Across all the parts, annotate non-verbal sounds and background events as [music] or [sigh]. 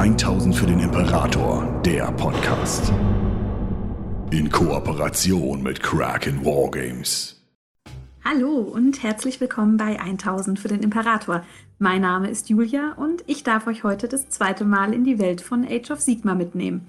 1000 für den Imperator, der Podcast. In Kooperation mit Kraken Wargames. Hallo und herzlich willkommen bei 1000 für den Imperator. Mein Name ist Julia und ich darf euch heute das zweite Mal in die Welt von Age of Sigma mitnehmen.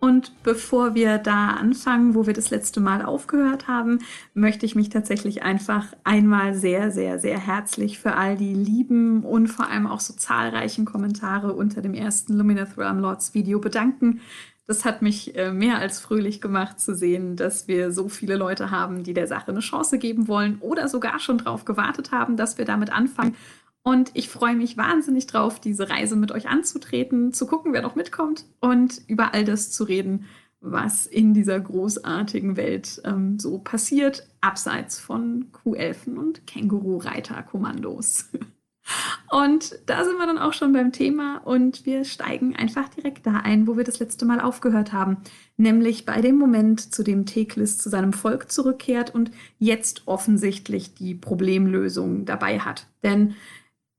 Und bevor wir da anfangen, wo wir das letzte Mal aufgehört haben, möchte ich mich tatsächlich einfach einmal sehr, sehr, sehr herzlich für all die lieben und vor allem auch so zahlreichen Kommentare unter dem ersten Lumineth Realm Lords Video bedanken. Das hat mich äh, mehr als fröhlich gemacht zu sehen, dass wir so viele Leute haben, die der Sache eine Chance geben wollen oder sogar schon darauf gewartet haben, dass wir damit anfangen. Und ich freue mich wahnsinnig drauf, diese Reise mit euch anzutreten, zu gucken, wer noch mitkommt und über all das zu reden, was in dieser großartigen Welt ähm, so passiert, abseits von Kuhelfen und Känguru-Reiter-Kommandos. [laughs] Und da sind wir dann auch schon beim Thema und wir steigen einfach direkt da ein, wo wir das letzte Mal aufgehört haben, nämlich bei dem Moment, zu dem Teklis zu seinem Volk zurückkehrt und jetzt offensichtlich die Problemlösung dabei hat. Denn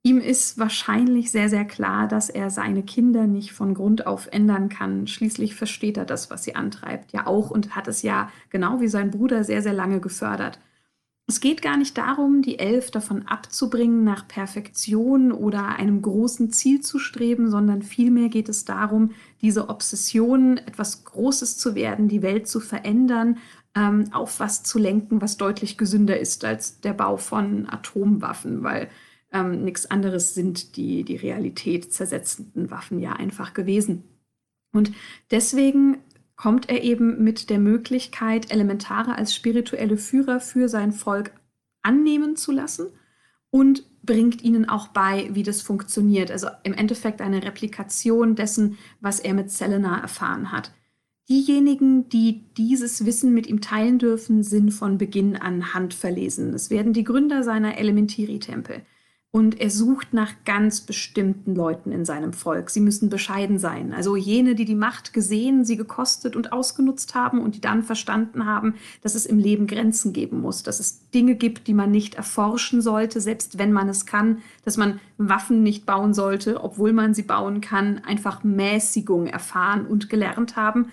Ihm ist wahrscheinlich sehr, sehr klar, dass er seine Kinder nicht von Grund auf ändern kann. Schließlich versteht er das, was sie antreibt, ja auch und hat es ja genau wie sein Bruder sehr, sehr lange gefördert. Es geht gar nicht darum, die Elf davon abzubringen, nach Perfektion oder einem großen Ziel zu streben, sondern vielmehr geht es darum, diese Obsession, etwas Großes zu werden, die Welt zu verändern, ähm, auf was zu lenken, was deutlich gesünder ist als der Bau von Atomwaffen, weil ähm, nichts anderes sind die, die Realität zersetzenden Waffen ja einfach gewesen. Und deswegen kommt er eben mit der Möglichkeit, Elementare als spirituelle Führer für sein Volk annehmen zu lassen und bringt ihnen auch bei, wie das funktioniert. Also im Endeffekt eine Replikation dessen, was er mit Selena erfahren hat. Diejenigen, die dieses Wissen mit ihm teilen dürfen, sind von Beginn an handverlesen. Es werden die Gründer seiner Elementiri-Tempel. Und er sucht nach ganz bestimmten Leuten in seinem Volk. Sie müssen bescheiden sein. Also jene, die die Macht gesehen, sie gekostet und ausgenutzt haben und die dann verstanden haben, dass es im Leben Grenzen geben muss, dass es Dinge gibt, die man nicht erforschen sollte, selbst wenn man es kann, dass man Waffen nicht bauen sollte, obwohl man sie bauen kann, einfach Mäßigung erfahren und gelernt haben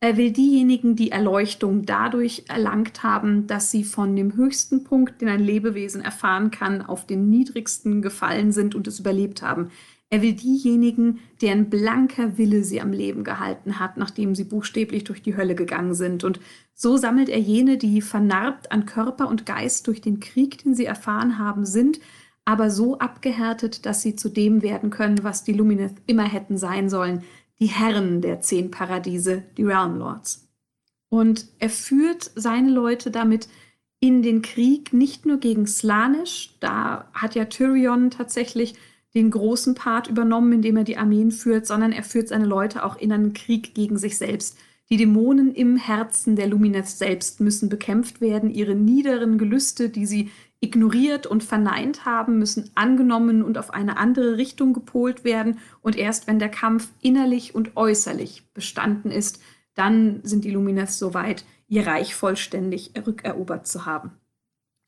er will diejenigen, die Erleuchtung dadurch erlangt haben, dass sie von dem höchsten Punkt, den ein Lebewesen erfahren kann, auf den niedrigsten gefallen sind und es überlebt haben. Er will diejenigen, deren blanker Wille sie am Leben gehalten hat, nachdem sie buchstäblich durch die Hölle gegangen sind. Und so sammelt er jene, die vernarbt an Körper und Geist durch den Krieg, den sie erfahren haben, sind, aber so abgehärtet, dass sie zu dem werden können, was die Lumineth immer hätten sein sollen, die Herren der zehn Paradiese, die Realm Lords. Und er führt seine Leute damit in den Krieg nicht nur gegen Slanisch, da hat ja Tyrion tatsächlich den großen Part übernommen, indem er die Armeen führt, sondern er führt seine Leute auch in einen Krieg gegen sich selbst. Die Dämonen im Herzen der Lumineth selbst müssen bekämpft werden, ihre niederen Gelüste, die sie ignoriert und verneint haben, müssen angenommen und auf eine andere Richtung gepolt werden. Und erst wenn der Kampf innerlich und äußerlich bestanden ist, dann sind die Lumineth so weit, ihr Reich vollständig rückerobert zu haben.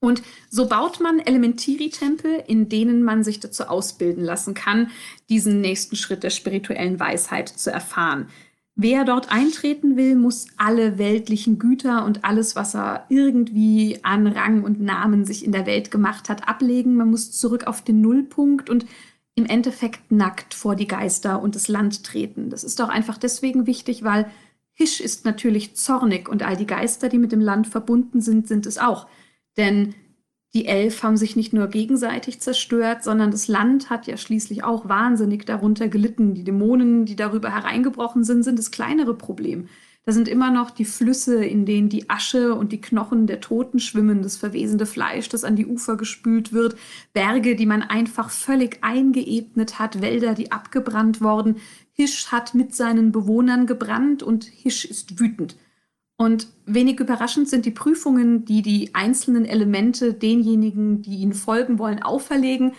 Und so baut man Elementiri-Tempel, in denen man sich dazu ausbilden lassen kann, diesen nächsten Schritt der spirituellen Weisheit zu erfahren. Wer dort eintreten will, muss alle weltlichen Güter und alles, was er irgendwie an Rang und Namen sich in der Welt gemacht hat, ablegen. Man muss zurück auf den Nullpunkt und im Endeffekt nackt vor die Geister und das Land treten. Das ist auch einfach deswegen wichtig, weil Hisch ist natürlich zornig und all die Geister, die mit dem Land verbunden sind, sind es auch. Denn die Elf haben sich nicht nur gegenseitig zerstört, sondern das Land hat ja schließlich auch wahnsinnig darunter gelitten. Die Dämonen, die darüber hereingebrochen sind, sind das kleinere Problem. Da sind immer noch die Flüsse, in denen die Asche und die Knochen der Toten schwimmen, das verwesende Fleisch, das an die Ufer gespült wird, Berge, die man einfach völlig eingeebnet hat, Wälder, die abgebrannt worden. Hisch hat mit seinen Bewohnern gebrannt und Hisch ist wütend. Und wenig überraschend sind die Prüfungen, die die einzelnen Elemente denjenigen, die ihnen folgen wollen, auferlegen,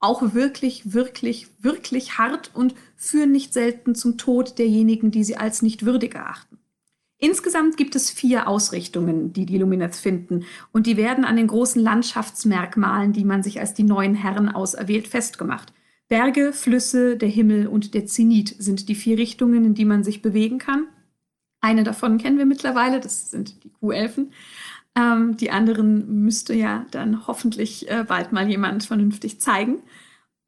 auch wirklich, wirklich, wirklich hart und führen nicht selten zum Tod derjenigen, die sie als nicht würdig erachten. Insgesamt gibt es vier Ausrichtungen, die die Lumineth finden, und die werden an den großen Landschaftsmerkmalen, die man sich als die neuen Herren auserwählt, festgemacht. Berge, Flüsse, der Himmel und der Zenit sind die vier Richtungen, in die man sich bewegen kann. Eine davon kennen wir mittlerweile, das sind die Kuhelfen. Ähm, die anderen müsste ja dann hoffentlich äh, bald mal jemand vernünftig zeigen.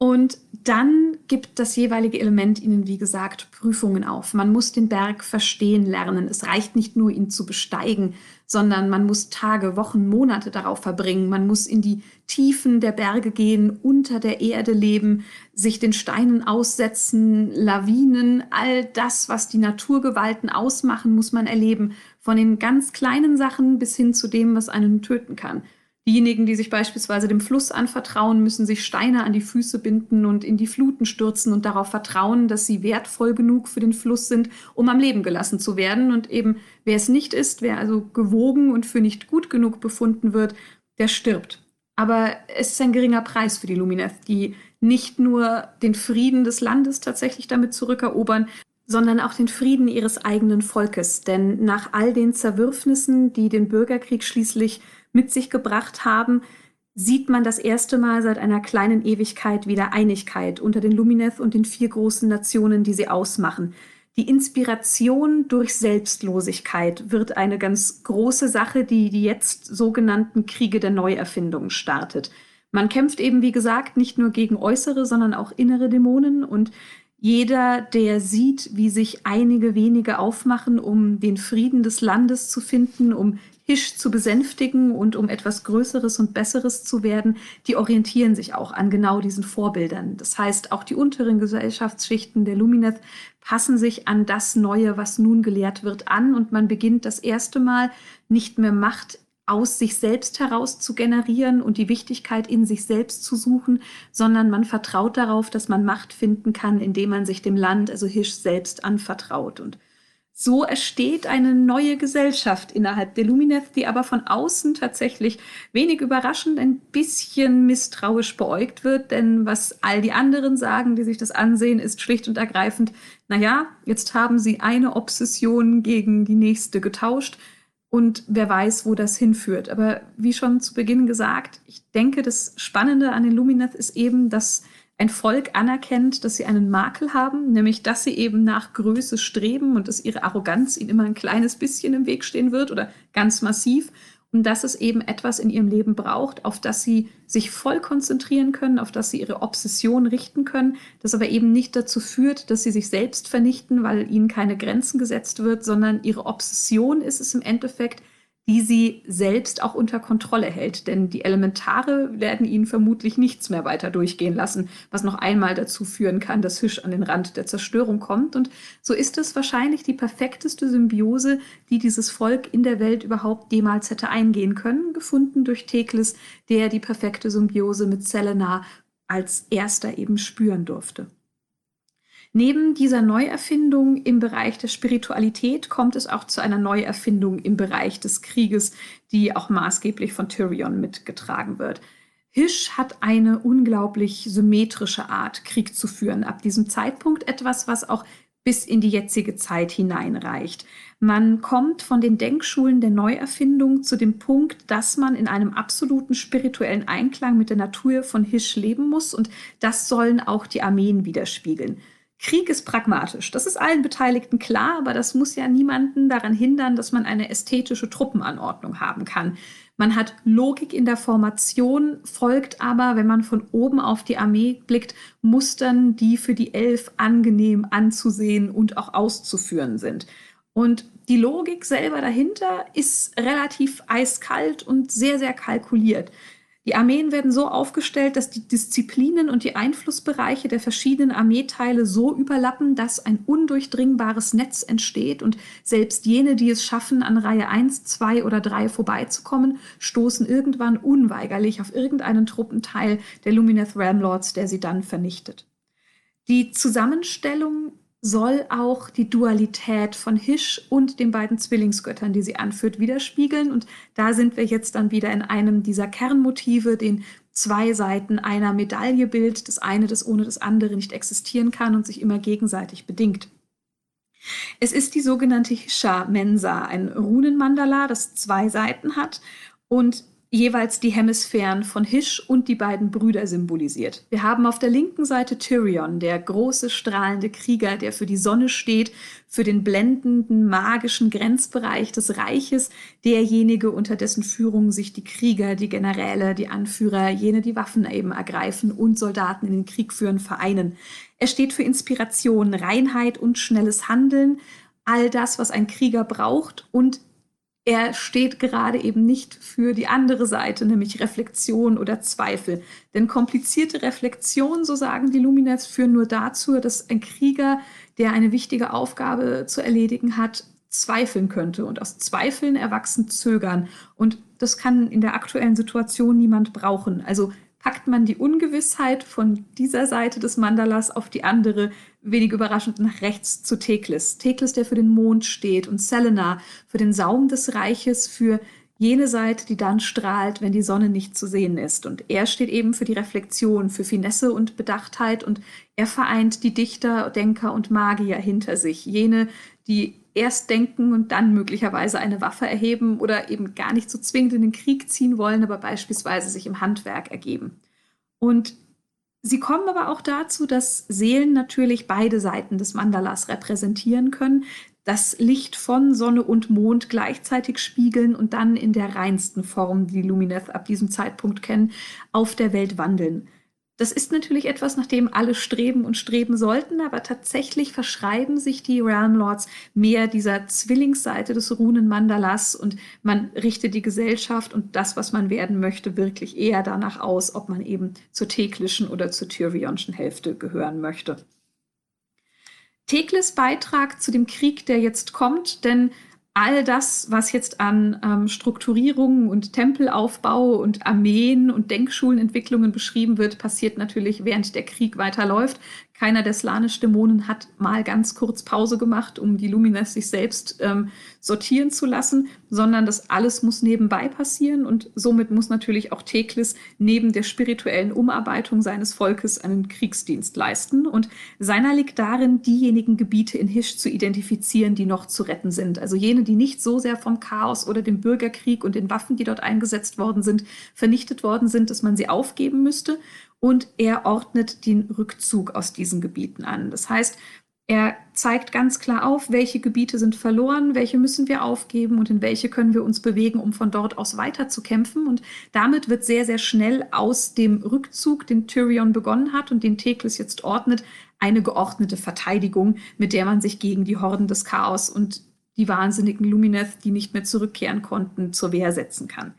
Und dann gibt das jeweilige Element Ihnen, wie gesagt, Prüfungen auf. Man muss den Berg verstehen lernen. Es reicht nicht nur, ihn zu besteigen, sondern man muss Tage, Wochen, Monate darauf verbringen. Man muss in die Tiefen der Berge gehen, unter der Erde leben, sich den Steinen aussetzen, Lawinen, all das, was die Naturgewalten ausmachen, muss man erleben. Von den ganz kleinen Sachen bis hin zu dem, was einen töten kann. Diejenigen, die sich beispielsweise dem Fluss anvertrauen, müssen sich Steine an die Füße binden und in die Fluten stürzen und darauf vertrauen, dass sie wertvoll genug für den Fluss sind, um am Leben gelassen zu werden. Und eben, wer es nicht ist, wer also gewogen und für nicht gut genug befunden wird, der stirbt. Aber es ist ein geringer Preis für die Lumineth, die nicht nur den Frieden des Landes tatsächlich damit zurückerobern, sondern auch den Frieden ihres eigenen Volkes. Denn nach all den Zerwürfnissen, die den Bürgerkrieg schließlich mit sich gebracht haben, sieht man das erste Mal seit einer kleinen Ewigkeit wieder Einigkeit unter den Lumineth und den vier großen Nationen, die sie ausmachen. Die Inspiration durch Selbstlosigkeit wird eine ganz große Sache, die die jetzt sogenannten Kriege der Neuerfindung startet. Man kämpft eben, wie gesagt, nicht nur gegen äußere, sondern auch innere Dämonen und jeder, der sieht, wie sich einige wenige aufmachen, um den Frieden des Landes zu finden, um Hisch zu besänftigen und um etwas Größeres und Besseres zu werden, die orientieren sich auch an genau diesen Vorbildern. Das heißt, auch die unteren Gesellschaftsschichten der Lumineth passen sich an das Neue, was nun gelehrt wird, an und man beginnt das erste Mal nicht mehr Macht aus sich selbst heraus zu generieren und die Wichtigkeit in sich selbst zu suchen, sondern man vertraut darauf, dass man Macht finden kann, indem man sich dem Land, also Hisch selbst anvertraut. Und so entsteht eine neue Gesellschaft innerhalb der Lumineth, die aber von außen tatsächlich wenig überraschend ein bisschen misstrauisch beäugt wird, denn was all die anderen sagen, die sich das ansehen, ist schlicht und ergreifend, naja, jetzt haben sie eine Obsession gegen die nächste getauscht und wer weiß, wo das hinführt. Aber wie schon zu Beginn gesagt, ich denke, das Spannende an den Lumineth ist eben, dass ein Volk anerkennt, dass sie einen Makel haben, nämlich dass sie eben nach Größe streben und dass ihre Arroganz ihnen immer ein kleines bisschen im Weg stehen wird oder ganz massiv und dass es eben etwas in ihrem Leben braucht, auf das sie sich voll konzentrieren können, auf das sie ihre Obsession richten können, das aber eben nicht dazu führt, dass sie sich selbst vernichten, weil ihnen keine Grenzen gesetzt wird, sondern ihre Obsession ist es im Endeffekt, die sie selbst auch unter Kontrolle hält. Denn die Elementare werden ihnen vermutlich nichts mehr weiter durchgehen lassen, was noch einmal dazu führen kann, dass Fisch an den Rand der Zerstörung kommt. Und so ist es wahrscheinlich die perfekteste Symbiose, die dieses Volk in der Welt überhaupt jemals hätte eingehen können, gefunden durch Teklis, der die perfekte Symbiose mit Selena als erster eben spüren durfte. Neben dieser Neuerfindung im Bereich der Spiritualität kommt es auch zu einer Neuerfindung im Bereich des Krieges, die auch maßgeblich von Tyrion mitgetragen wird. Hisch hat eine unglaublich symmetrische Art, Krieg zu führen. Ab diesem Zeitpunkt etwas, was auch bis in die jetzige Zeit hineinreicht. Man kommt von den Denkschulen der Neuerfindung zu dem Punkt, dass man in einem absoluten spirituellen Einklang mit der Natur von Hisch leben muss und das sollen auch die Armeen widerspiegeln. Krieg ist pragmatisch. Das ist allen Beteiligten klar, aber das muss ja niemanden daran hindern, dass man eine ästhetische Truppenanordnung haben kann. Man hat Logik in der Formation, folgt aber, wenn man von oben auf die Armee blickt, Mustern, die für die Elf angenehm anzusehen und auch auszuführen sind. Und die Logik selber dahinter ist relativ eiskalt und sehr, sehr kalkuliert. Die Armeen werden so aufgestellt, dass die Disziplinen und die Einflussbereiche der verschiedenen Armeeteile so überlappen, dass ein undurchdringbares Netz entsteht und selbst jene, die es schaffen, an Reihe 1, 2 oder 3 vorbeizukommen, stoßen irgendwann unweigerlich auf irgendeinen Truppenteil der Lumineth Realmlords, der sie dann vernichtet. Die Zusammenstellung soll auch die Dualität von Hisch und den beiden Zwillingsgöttern, die sie anführt, widerspiegeln. Und da sind wir jetzt dann wieder in einem dieser Kernmotive, den zwei Seiten einer Medaille bild, das eine, das ohne das andere nicht existieren kann und sich immer gegenseitig bedingt. Es ist die sogenannte Hisha Mensa, ein Runenmandala, das zwei Seiten hat und jeweils die Hemisphären von Hish und die beiden Brüder symbolisiert. Wir haben auf der linken Seite Tyrion, der große strahlende Krieger, der für die Sonne steht, für den blendenden magischen Grenzbereich des Reiches, derjenige, unter dessen Führung sich die Krieger, die Generäle, die Anführer, jene, die Waffen eben ergreifen und Soldaten in den Krieg führen, vereinen. Er steht für Inspiration, Reinheit und schnelles Handeln, all das, was ein Krieger braucht und er steht gerade eben nicht für die andere Seite, nämlich Reflexion oder Zweifel. Denn komplizierte Reflexion, so sagen die Luminets, führen nur dazu, dass ein Krieger, der eine wichtige Aufgabe zu erledigen hat, zweifeln könnte. Und aus Zweifeln erwachsen Zögern. Und das kann in der aktuellen Situation niemand brauchen. Also packt man die Ungewissheit von dieser Seite des Mandalas auf die andere, wenig überraschend nach rechts zu Teklis. Teklis, der für den Mond steht und Selena für den Saum des Reiches, für jene Seite, die dann strahlt, wenn die Sonne nicht zu sehen ist. Und er steht eben für die Reflexion, für Finesse und Bedachtheit und er vereint die Dichter, Denker und Magier hinter sich. Jene, die erst denken und dann möglicherweise eine Waffe erheben oder eben gar nicht so zwingend in den Krieg ziehen wollen, aber beispielsweise sich im Handwerk ergeben. Und sie kommen aber auch dazu, dass Seelen natürlich beide Seiten des Mandalas repräsentieren können, das Licht von Sonne und Mond gleichzeitig spiegeln und dann in der reinsten Form, die Lumineth ab diesem Zeitpunkt kennen, auf der Welt wandeln. Das ist natürlich etwas, nach dem alle streben und streben sollten, aber tatsächlich verschreiben sich die Realm Lords mehr dieser Zwillingsseite des Runen-Mandalas und man richtet die Gesellschaft und das, was man werden möchte, wirklich eher danach aus, ob man eben zur teklischen oder zur Tyrionschen Hälfte gehören möchte. Tekles Beitrag zu dem Krieg, der jetzt kommt, denn all das, was jetzt an ähm, Strukturierungen und Tempelaufbau und Armeen und Denkschulenentwicklungen beschrieben wird, passiert natürlich, während der Krieg weiterläuft. Keiner der Slanisch-Dämonen hat mal ganz kurz Pause gemacht, um die Lumines sich selbst ähm, sortieren zu lassen, sondern das alles muss nebenbei passieren und somit muss natürlich auch Teklis neben der spirituellen Umarbeitung seines Volkes einen Kriegsdienst leisten. Und seiner liegt darin, diejenigen Gebiete in Hisch zu identifizieren, die noch zu retten sind. Also jene, die nicht so sehr vom Chaos oder dem Bürgerkrieg und den Waffen, die dort eingesetzt worden sind, vernichtet worden sind, dass man sie aufgeben müsste und er ordnet den Rückzug aus diesen Gebieten an. Das heißt, er zeigt ganz klar auf, welche Gebiete sind verloren, welche müssen wir aufgeben und in welche können wir uns bewegen, um von dort aus weiterzukämpfen. Und damit wird sehr, sehr schnell aus dem Rückzug, den Tyrion begonnen hat und den Teklis jetzt ordnet, eine geordnete Verteidigung, mit der man sich gegen die Horden des Chaos und die wahnsinnigen Lumineth, die nicht mehr zurückkehren konnten, zur Wehr setzen kann.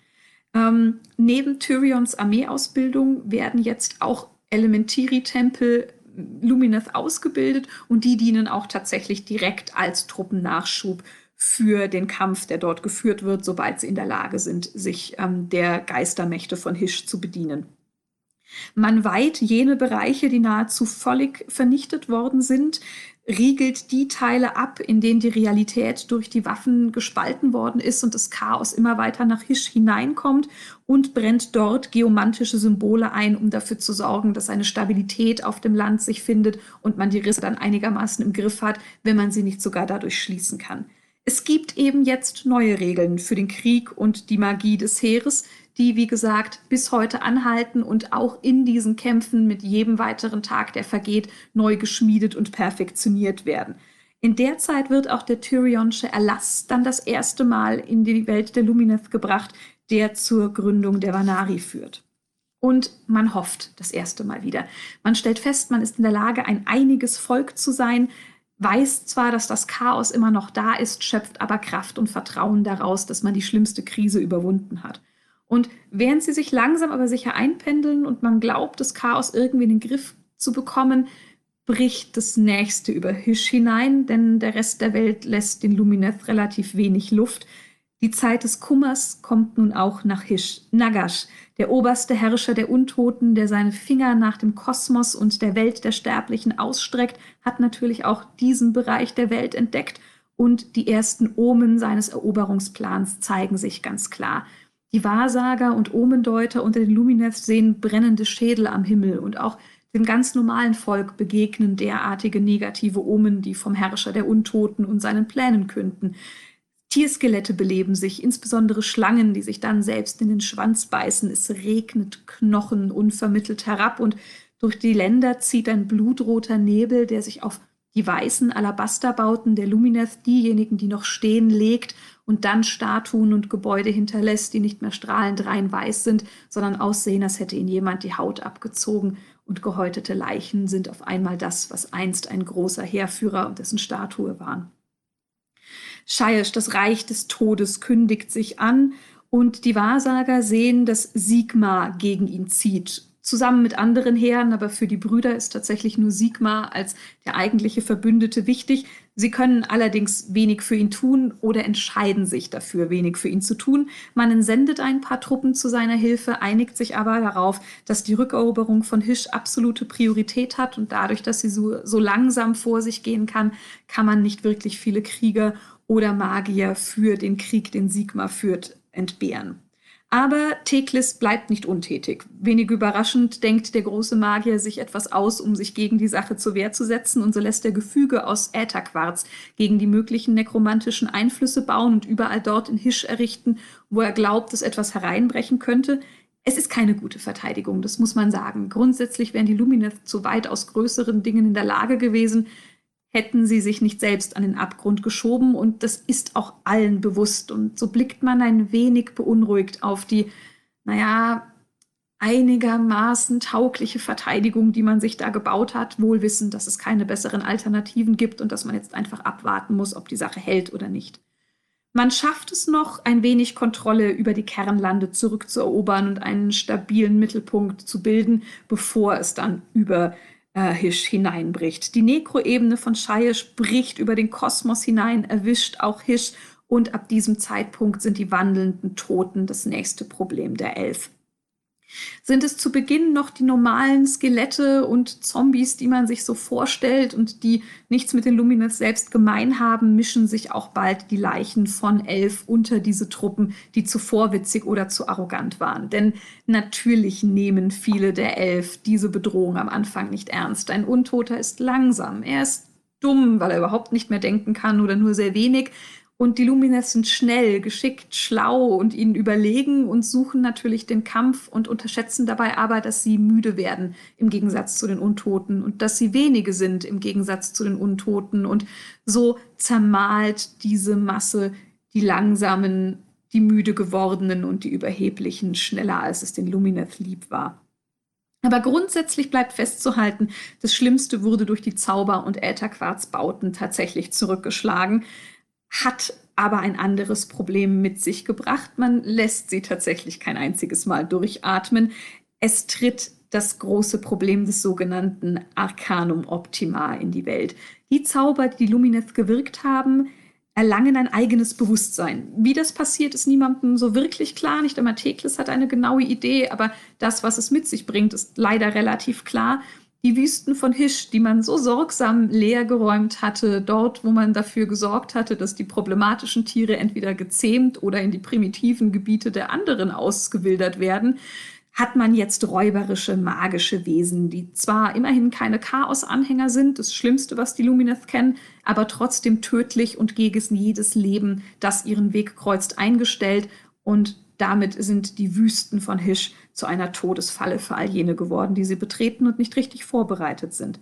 Ähm, neben Tyrions Armeeausbildung werden jetzt auch Elementiri-Tempel Lumineth ausgebildet und die dienen auch tatsächlich direkt als Truppennachschub für den Kampf, der dort geführt wird, sobald sie in der Lage sind, sich ähm, der Geistermächte von Hisch zu bedienen. Man weiht jene Bereiche, die nahezu völlig vernichtet worden sind, riegelt die Teile ab, in denen die Realität durch die Waffen gespalten worden ist und das Chaos immer weiter nach Hisch hineinkommt und brennt dort geomantische Symbole ein, um dafür zu sorgen, dass eine Stabilität auf dem Land sich findet und man die Risse dann einigermaßen im Griff hat, wenn man sie nicht sogar dadurch schließen kann. Es gibt eben jetzt neue Regeln für den Krieg und die Magie des Heeres, die, wie gesagt, bis heute anhalten und auch in diesen Kämpfen mit jedem weiteren Tag, der vergeht, neu geschmiedet und perfektioniert werden. In der Zeit wird auch der Tyrionsche Erlass dann das erste Mal in die Welt der Lumineth gebracht, der zur Gründung der Vanari führt. Und man hofft das erste Mal wieder. Man stellt fest, man ist in der Lage, ein einiges Volk zu sein, weiß zwar, dass das Chaos immer noch da ist, schöpft aber Kraft und Vertrauen daraus, dass man die schlimmste Krise überwunden hat. Und während sie sich langsam aber sicher einpendeln und man glaubt, das Chaos irgendwie in den Griff zu bekommen, bricht das nächste über Hisch hinein, denn der Rest der Welt lässt den Lumineth relativ wenig Luft. Die Zeit des Kummers kommt nun auch nach Hisch. Nagash, der oberste Herrscher der Untoten, der seine Finger nach dem Kosmos und der Welt der Sterblichen ausstreckt, hat natürlich auch diesen Bereich der Welt entdeckt und die ersten Omen seines Eroberungsplans zeigen sich ganz klar. Die Wahrsager und Omendeuter unter den Lumineths sehen brennende Schädel am Himmel und auch dem ganz normalen Volk begegnen derartige negative Omen, die vom Herrscher der Untoten und seinen Plänen künden. Tierskelette beleben sich, insbesondere Schlangen, die sich dann selbst in den Schwanz beißen. Es regnet Knochen unvermittelt herab und durch die Länder zieht ein blutroter Nebel, der sich auf die weißen Alabasterbauten der Lumineth, diejenigen, die noch stehen, legt und dann Statuen und Gebäude hinterlässt, die nicht mehr strahlend rein weiß sind, sondern aussehen, als hätte ihnen jemand die Haut abgezogen und gehäutete Leichen sind auf einmal das, was einst ein großer Heerführer und dessen Statue waren. Shaish, das Reich des Todes, kündigt sich an und die Wahrsager sehen, dass Sigma gegen ihn zieht zusammen mit anderen Heeren, aber für die Brüder ist tatsächlich nur Sigmar als der eigentliche Verbündete wichtig. Sie können allerdings wenig für ihn tun oder entscheiden sich dafür, wenig für ihn zu tun. Man entsendet ein paar Truppen zu seiner Hilfe, einigt sich aber darauf, dass die Rückeroberung von Hisch absolute Priorität hat und dadurch, dass sie so, so langsam vor sich gehen kann, kann man nicht wirklich viele Krieger oder Magier für den Krieg, den Sigmar führt, entbehren. Aber Teklis bleibt nicht untätig. Wenig überraschend denkt der große Magier sich etwas aus, um sich gegen die Sache zur Wehr zu setzen, und so lässt er Gefüge aus Ätherquarz gegen die möglichen nekromantischen Einflüsse bauen und überall dort in Hisch errichten, wo er glaubt, dass etwas hereinbrechen könnte. Es ist keine gute Verteidigung, das muss man sagen. Grundsätzlich wären die Lumineth zu weitaus größeren Dingen in der Lage gewesen, hätten sie sich nicht selbst an den Abgrund geschoben. Und das ist auch allen bewusst. Und so blickt man ein wenig beunruhigt auf die, naja, einigermaßen taugliche Verteidigung, die man sich da gebaut hat, wohl wissend, dass es keine besseren Alternativen gibt und dass man jetzt einfach abwarten muss, ob die Sache hält oder nicht. Man schafft es noch, ein wenig Kontrolle über die Kernlande zurückzuerobern und einen stabilen Mittelpunkt zu bilden, bevor es dann über äh, hineinbricht. Die Nekroebene von Shaish bricht über den Kosmos hinein, erwischt auch Hisch und ab diesem Zeitpunkt sind die wandelnden Toten das nächste Problem der Elf. Sind es zu Beginn noch die normalen Skelette und Zombies, die man sich so vorstellt und die nichts mit den Lumineth selbst gemein haben, mischen sich auch bald die Leichen von Elf unter diese Truppen, die zuvor witzig oder zu arrogant waren. Denn natürlich nehmen viele der Elf diese Bedrohung am Anfang nicht ernst. Ein Untoter ist langsam, er ist dumm, weil er überhaupt nicht mehr denken kann oder nur sehr wenig. Und die Lumineth sind schnell, geschickt, schlau und ihnen überlegen und suchen natürlich den Kampf und unterschätzen dabei aber, dass sie müde werden im Gegensatz zu den Untoten und dass sie wenige sind im Gegensatz zu den Untoten. Und so zermalt diese Masse die langsamen, die müde gewordenen und die überheblichen schneller, als es den Lumineth lieb war. Aber grundsätzlich bleibt festzuhalten, das Schlimmste wurde durch die Zauber- und Ätherquarzbauten tatsächlich zurückgeschlagen hat aber ein anderes Problem mit sich gebracht. Man lässt sie tatsächlich kein einziges Mal durchatmen. Es tritt das große Problem des sogenannten Arcanum Optima in die Welt. Die Zauber, die Lumineth gewirkt haben, erlangen ein eigenes Bewusstsein. Wie das passiert, ist niemandem so wirklich klar. Nicht einmal Teklis hat eine genaue Idee, aber das, was es mit sich bringt, ist leider relativ klar die Wüsten von Hisch, die man so sorgsam leergeräumt hatte, dort, wo man dafür gesorgt hatte, dass die problematischen Tiere entweder gezähmt oder in die primitiven Gebiete der anderen ausgewildert werden, hat man jetzt räuberische, magische Wesen, die zwar immerhin keine Chaos-Anhänger sind, das Schlimmste, was die Lumineth kennen, aber trotzdem tödlich und gegen jedes Leben, das ihren Weg kreuzt, eingestellt und damit sind die Wüsten von Hisch zu einer Todesfalle für all jene geworden, die sie betreten und nicht richtig vorbereitet sind.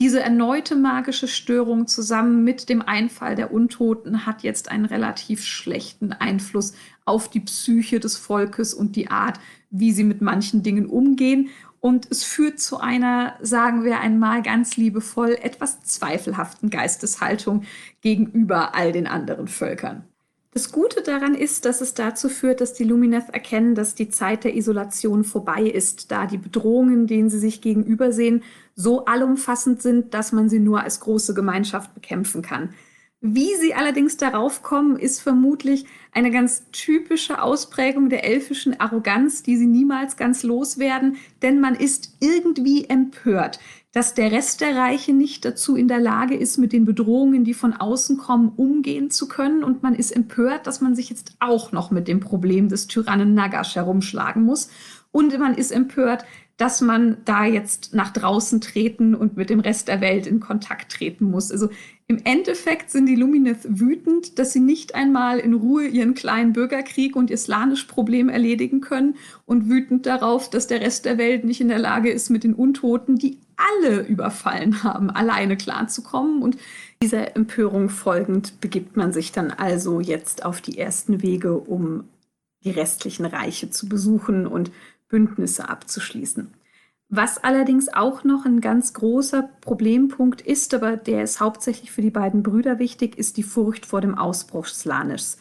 Diese erneute magische Störung zusammen mit dem Einfall der Untoten hat jetzt einen relativ schlechten Einfluss auf die Psyche des Volkes und die Art, wie sie mit manchen Dingen umgehen. Und es führt zu einer, sagen wir einmal ganz liebevoll, etwas zweifelhaften Geisteshaltung gegenüber all den anderen Völkern. Das Gute daran ist, dass es dazu führt, dass die Lumineth erkennen, dass die Zeit der Isolation vorbei ist, da die Bedrohungen, denen sie sich gegenübersehen, so allumfassend sind, dass man sie nur als große Gemeinschaft bekämpfen kann. Wie sie allerdings darauf kommen, ist vermutlich eine ganz typische Ausprägung der elfischen Arroganz, die sie niemals ganz loswerden, denn man ist irgendwie empört dass der Rest der Reiche nicht dazu in der Lage ist, mit den Bedrohungen, die von außen kommen, umgehen zu können. Und man ist empört, dass man sich jetzt auch noch mit dem Problem des Tyrannen Nagash herumschlagen muss. Und man ist empört, dass man da jetzt nach draußen treten und mit dem Rest der Welt in Kontakt treten muss. Also im Endeffekt sind die Lumineth wütend, dass sie nicht einmal in Ruhe ihren kleinen Bürgerkrieg und ihr Slanisch-Problem erledigen können und wütend darauf, dass der Rest der Welt nicht in der Lage ist, mit den Untoten, die alle überfallen haben, alleine klarzukommen. Und dieser Empörung folgend begibt man sich dann also jetzt auf die ersten Wege, um die restlichen Reiche zu besuchen und Bündnisse abzuschließen. Was allerdings auch noch ein ganz großer Problempunkt ist, aber der ist hauptsächlich für die beiden Brüder wichtig, ist die Furcht vor dem Ausbruch Slanischs.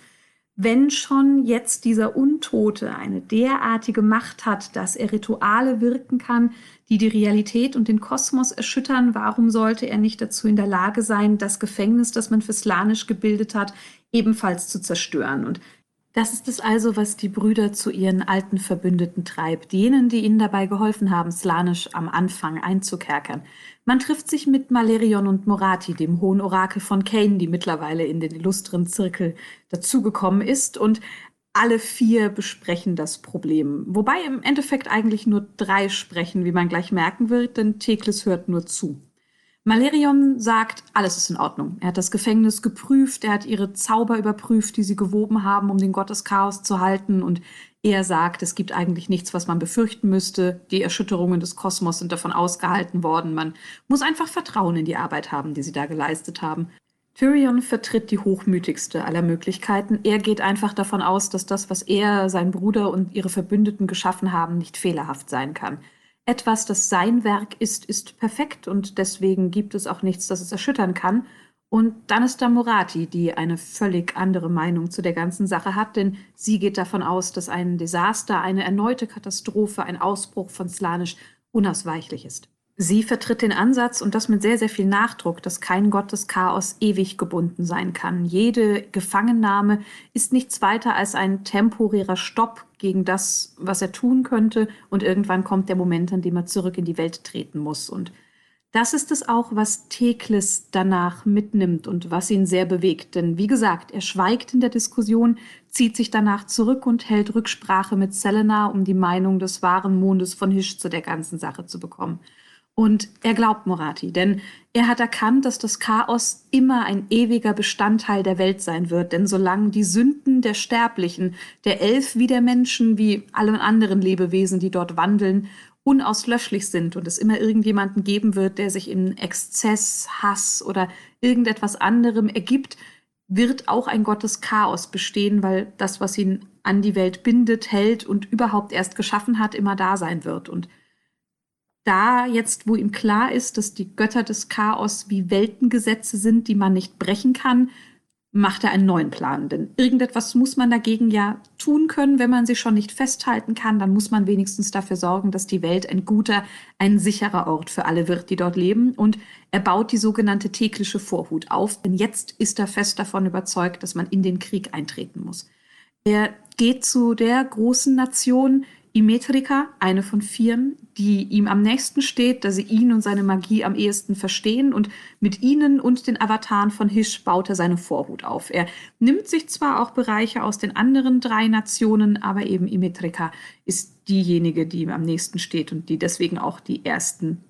Wenn schon jetzt dieser Untote eine derartige Macht hat, dass er Rituale wirken kann, die die Realität und den Kosmos erschüttern, warum sollte er nicht dazu in der Lage sein, das Gefängnis, das man für Slanisch gebildet hat, ebenfalls zu zerstören? Und das ist es also, was die Brüder zu ihren alten Verbündeten treibt, jenen, die ihnen dabei geholfen haben, Slanisch am Anfang einzukerkern. Man trifft sich mit Malerion und Morati, dem hohen Orakel von Kane, die mittlerweile in den illustren Zirkel dazugekommen ist, und alle vier besprechen das Problem. Wobei im Endeffekt eigentlich nur drei sprechen, wie man gleich merken wird, denn Tekles hört nur zu. Malerion sagt, alles ist in Ordnung. Er hat das Gefängnis geprüft, er hat ihre Zauber überprüft, die sie gewoben haben, um den Gott des Chaos zu halten. Und er sagt, es gibt eigentlich nichts, was man befürchten müsste. Die Erschütterungen des Kosmos sind davon ausgehalten worden. Man muss einfach Vertrauen in die Arbeit haben, die sie da geleistet haben. Tyrion vertritt die hochmütigste aller Möglichkeiten. Er geht einfach davon aus, dass das, was er, sein Bruder und ihre Verbündeten geschaffen haben, nicht fehlerhaft sein kann etwas, das sein Werk ist, ist perfekt und deswegen gibt es auch nichts, das es erschüttern kann. Und dann ist da Morati, die eine völlig andere Meinung zu der ganzen Sache hat, denn sie geht davon aus, dass ein Desaster, eine erneute Katastrophe, ein Ausbruch von Slanisch unausweichlich ist. Sie vertritt den Ansatz, und das mit sehr, sehr viel Nachdruck, dass kein Gott des Chaos ewig gebunden sein kann. Jede Gefangennahme ist nichts weiter als ein temporärer Stopp gegen das, was er tun könnte, und irgendwann kommt der Moment, an dem er zurück in die Welt treten muss. Und das ist es auch, was Teklis danach mitnimmt und was ihn sehr bewegt. Denn wie gesagt, er schweigt in der Diskussion, zieht sich danach zurück und hält Rücksprache mit Selena, um die Meinung des wahren Mondes von Hisch zu der ganzen Sache zu bekommen. Und er glaubt Morati, denn er hat erkannt, dass das Chaos immer ein ewiger Bestandteil der Welt sein wird. Denn solange die Sünden der Sterblichen, der Elf wie der Menschen, wie alle anderen Lebewesen, die dort wandeln, unauslöschlich sind und es immer irgendjemanden geben wird, der sich in Exzess, Hass oder irgendetwas anderem ergibt, wird auch ein Gott des Chaos bestehen, weil das, was ihn an die Welt bindet, hält und überhaupt erst geschaffen hat, immer da sein wird. Und da jetzt, wo ihm klar ist, dass die Götter des Chaos wie Weltengesetze sind, die man nicht brechen kann, macht er einen neuen Plan. Denn irgendetwas muss man dagegen ja tun können. Wenn man sie schon nicht festhalten kann, dann muss man wenigstens dafür sorgen, dass die Welt ein guter, ein sicherer Ort für alle wird, die dort leben. Und er baut die sogenannte tägliche Vorhut auf. Denn jetzt ist er fest davon überzeugt, dass man in den Krieg eintreten muss. Er geht zu der großen Nation, Imetrika, eine von vieren, die ihm am nächsten steht, da sie ihn und seine Magie am ehesten verstehen und mit ihnen und den Avataren von Hish baut er seine Vorhut auf. Er nimmt sich zwar auch Bereiche aus den anderen drei Nationen, aber eben Imetrika ist diejenige, die ihm am nächsten steht und die deswegen auch die ersten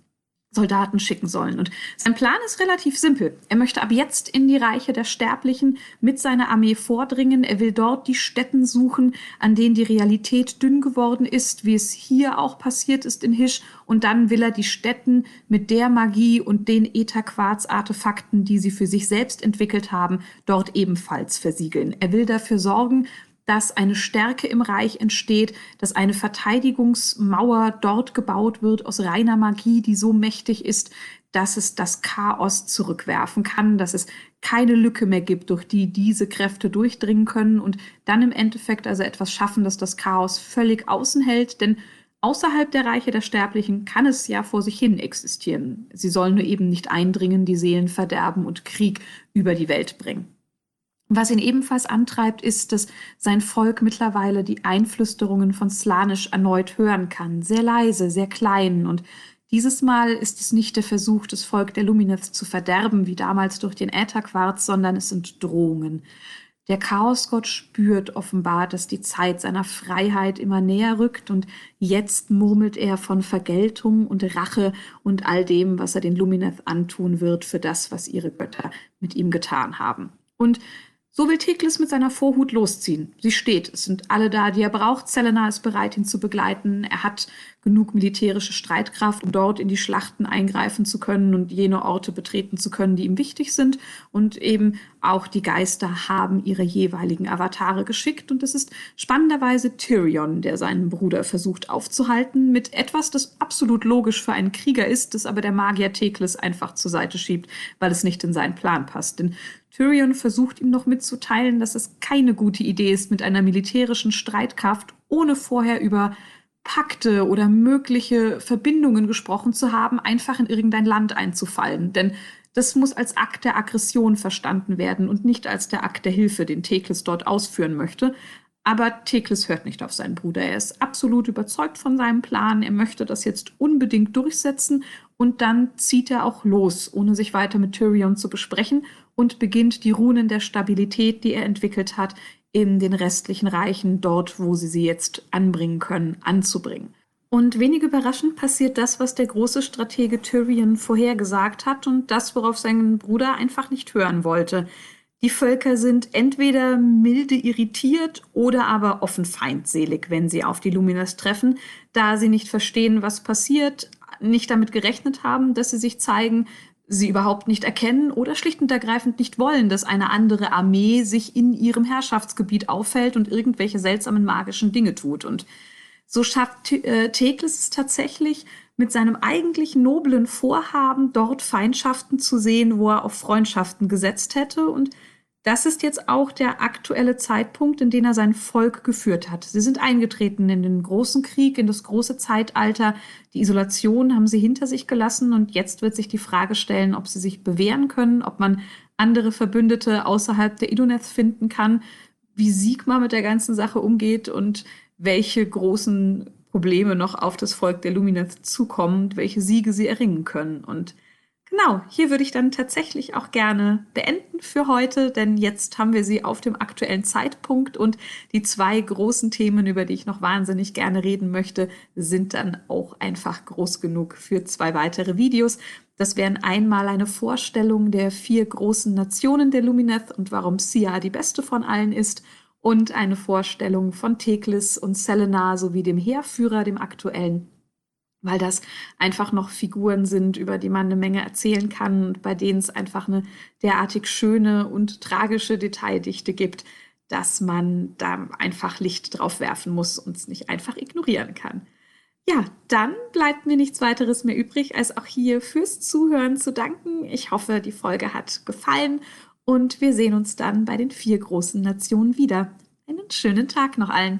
Soldaten schicken sollen. Und sein Plan ist relativ simpel. Er möchte ab jetzt in die Reiche der Sterblichen mit seiner Armee vordringen. Er will dort die Städten suchen, an denen die Realität dünn geworden ist, wie es hier auch passiert ist in Hisch. Und dann will er die Städten mit der Magie und den Ätherquarz-Artefakten, die sie für sich selbst entwickelt haben, dort ebenfalls versiegeln. Er will dafür sorgen, dass eine Stärke im Reich entsteht, dass eine Verteidigungsmauer dort gebaut wird aus reiner Magie, die so mächtig ist, dass es das Chaos zurückwerfen kann, dass es keine Lücke mehr gibt, durch die diese Kräfte durchdringen können und dann im Endeffekt also etwas schaffen, das das Chaos völlig außen hält, denn außerhalb der Reiche der Sterblichen kann es ja vor sich hin existieren. Sie sollen nur eben nicht eindringen, die Seelen verderben und Krieg über die Welt bringen. Was ihn ebenfalls antreibt, ist, dass sein Volk mittlerweile die Einflüsterungen von Slanisch erneut hören kann. Sehr leise, sehr klein. Und dieses Mal ist es nicht der Versuch, das Volk der Lumineth zu verderben, wie damals durch den Ätherquarz, sondern es sind Drohungen. Der Chaosgott spürt offenbar, dass die Zeit seiner Freiheit immer näher rückt und jetzt murmelt er von Vergeltung und Rache und all dem, was er den Lumineth antun wird für das, was ihre Götter mit ihm getan haben. Und so will Teklis mit seiner Vorhut losziehen. Sie steht, es sind alle da, die er braucht. Selena ist bereit, ihn zu begleiten. Er hat genug militärische Streitkraft, um dort in die Schlachten eingreifen zu können und jene Orte betreten zu können, die ihm wichtig sind. Und eben auch die Geister haben ihre jeweiligen Avatare geschickt. Und es ist spannenderweise Tyrion, der seinen Bruder versucht aufzuhalten, mit etwas, das absolut logisch für einen Krieger ist, das aber der Magier Teklis einfach zur Seite schiebt, weil es nicht in seinen Plan passt. Denn Tyrion versucht ihm noch mitzuteilen, dass es keine gute Idee ist, mit einer militärischen Streitkraft ohne vorher über Pakte oder mögliche Verbindungen gesprochen zu haben, einfach in irgendein Land einzufallen. Denn das muss als Akt der Aggression verstanden werden und nicht als der Akt der Hilfe, den Teklis dort ausführen möchte. Aber Teklis hört nicht auf seinen Bruder. Er ist absolut überzeugt von seinem Plan. Er möchte das jetzt unbedingt durchsetzen und dann zieht er auch los, ohne sich weiter mit Tyrion zu besprechen und beginnt die Runen der Stabilität, die er entwickelt hat, in den restlichen Reichen, dort, wo sie sie jetzt anbringen können, anzubringen. Und wenig überraschend passiert das, was der große Stratege Tyrion vorhergesagt hat und das, worauf sein Bruder einfach nicht hören wollte. Die Völker sind entweder milde irritiert oder aber offen feindselig, wenn sie auf die Luminas treffen, da sie nicht verstehen, was passiert, nicht damit gerechnet haben, dass sie sich zeigen, sie überhaupt nicht erkennen oder schlicht und ergreifend nicht wollen, dass eine andere Armee sich in ihrem Herrschaftsgebiet auffällt und irgendwelche seltsamen magischen Dinge tut. Und so schafft äh, Teklis es tatsächlich, mit seinem eigentlich noblen Vorhaben, dort Feindschaften zu sehen, wo er auf Freundschaften gesetzt hätte und das ist jetzt auch der aktuelle Zeitpunkt, in den er sein Volk geführt hat. Sie sind eingetreten in den großen Krieg, in das große Zeitalter. Die Isolation haben sie hinter sich gelassen und jetzt wird sich die Frage stellen, ob sie sich bewähren können, ob man andere Verbündete außerhalb der Idoneth finden kann, wie Sigma mit der ganzen Sache umgeht und welche großen Probleme noch auf das Volk der Lumineth zukommen, welche Siege sie erringen können. Und Genau, hier würde ich dann tatsächlich auch gerne beenden für heute, denn jetzt haben wir sie auf dem aktuellen Zeitpunkt und die zwei großen Themen, über die ich noch wahnsinnig gerne reden möchte, sind dann auch einfach groß genug für zwei weitere Videos. Das wären einmal eine Vorstellung der vier großen Nationen der Lumineth und warum Sia die beste von allen ist und eine Vorstellung von Teklis und Selena sowie dem Heerführer, dem aktuellen weil das einfach noch Figuren sind, über die man eine Menge erzählen kann und bei denen es einfach eine derartig schöne und tragische Detaildichte gibt, dass man da einfach Licht drauf werfen muss und es nicht einfach ignorieren kann. Ja, dann bleibt mir nichts weiteres mehr übrig, als auch hier fürs Zuhören zu danken. Ich hoffe, die Folge hat gefallen und wir sehen uns dann bei den vier großen Nationen wieder. Einen schönen Tag noch allen.